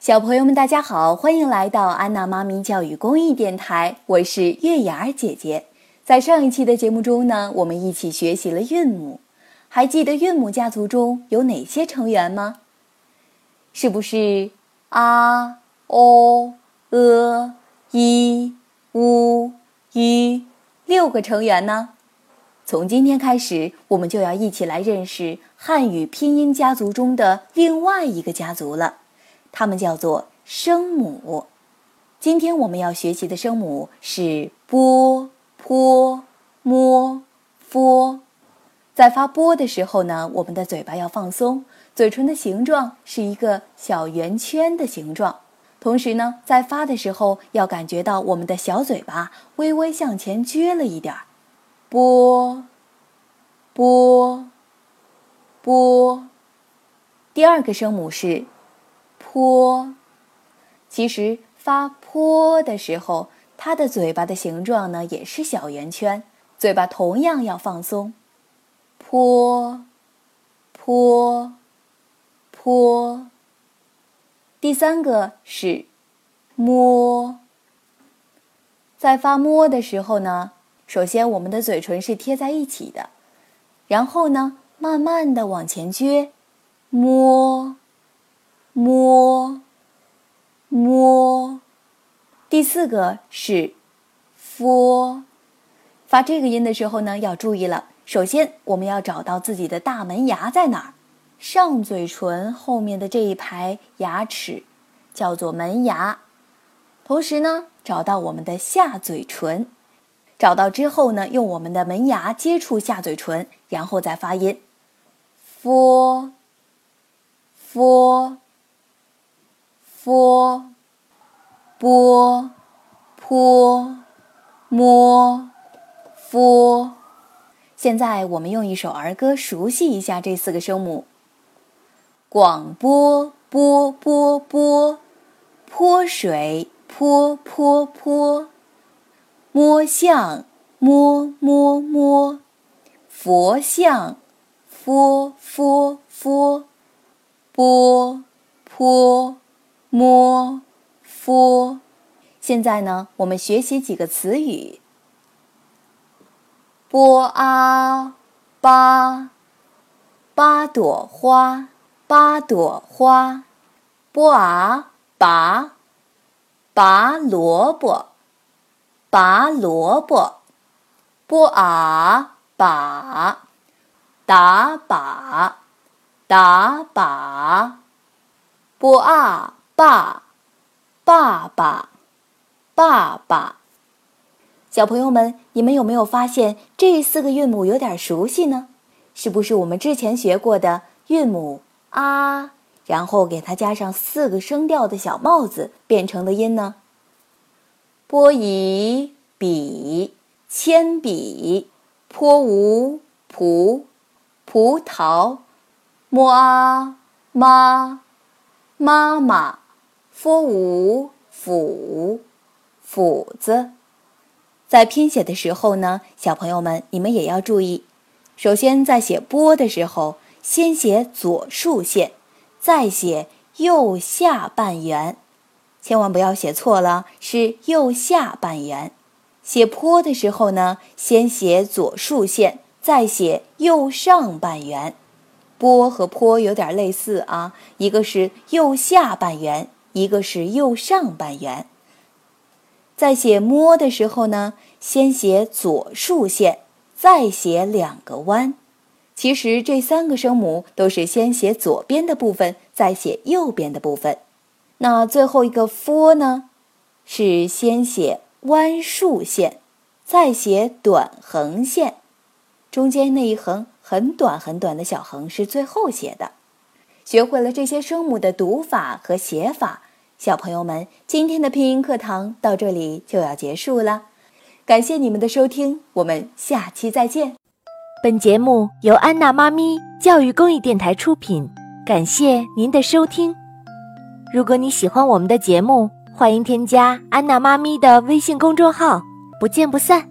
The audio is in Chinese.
小朋友们，大家好，欢迎来到安娜妈咪教育公益电台，我是月牙儿姐姐。在上一期的节目中呢，我们一起学习了韵母，还记得韵母家族中有哪些成员吗？是不是啊、o、呃、i、u、u 六个成员呢？从今天开始，我们就要一起来认识汉语拼音家族中的另外一个家族了。它们叫做声母。今天我们要学习的声母是波、坡、摸、佛。在发波的时候呢，我们的嘴巴要放松，嘴唇的形状是一个小圆圈的形状。同时呢，在发的时候要感觉到我们的小嘴巴微微向前撅了一点儿。波，波，波。第二个声母是。坡，其实发坡的时候，它的嘴巴的形状呢也是小圆圈，嘴巴同样要放松。坡，坡，坡。第三个是摸，在发摸的时候呢，首先我们的嘴唇是贴在一起的，然后呢，慢慢的往前撅，摸。摸，摸。第四个是 f，发这个音的时候呢，要注意了。首先，我们要找到自己的大门牙在哪儿，上嘴唇后面的这一排牙齿叫做门牙。同时呢，找到我们的下嘴唇，找到之后呢，用我们的门牙接触下嘴唇，然后再发音 f，f。佛、波、坡、摸、佛。现在我们用一首儿歌熟悉一下这四个声母：广播，波波波；泼水，泼泼泼；摸象，摸摸摸；佛像，佛佛佛；波坡。摸，佛。现在呢，我们学习几个词语：波啊，八，八朵花，八朵花；波啊，拔，拔萝卜，拔萝卜；波啊，把，打把，打把；波啊。爸，爸爸，爸爸。小朋友们，你们有没有发现这四个韵母有点熟悉呢？是不是我们之前学过的韵母啊？然后给它加上四个声调的小帽子变成的音呢？波以笔，铅笔，坡无葡，葡萄，摸啊妈，妈妈。F 五斧斧子，在拼写的时候呢，小朋友们你们也要注意。首先在写波的时候，先写左竖线，再写右下半圆，千万不要写错了，是右下半圆。写坡的时候呢，先写左竖线，再写右上半圆。波和坡有点类似啊，一个是右下半圆。一个是右上半圆，在写摸的时候呢，先写左竖线，再写两个弯。其实这三个声母都是先写左边的部分，再写右边的部分。那最后一个 f 呢，是先写弯竖线，再写短横线，中间那一横很短很短的小横是最后写的。学会了这些声母的读法和写法，小朋友们，今天的拼音课堂到这里就要结束了。感谢你们的收听，我们下期再见。本节目由安娜妈咪教育公益电台出品，感谢您的收听。如果你喜欢我们的节目，欢迎添加安娜妈咪的微信公众号，不见不散。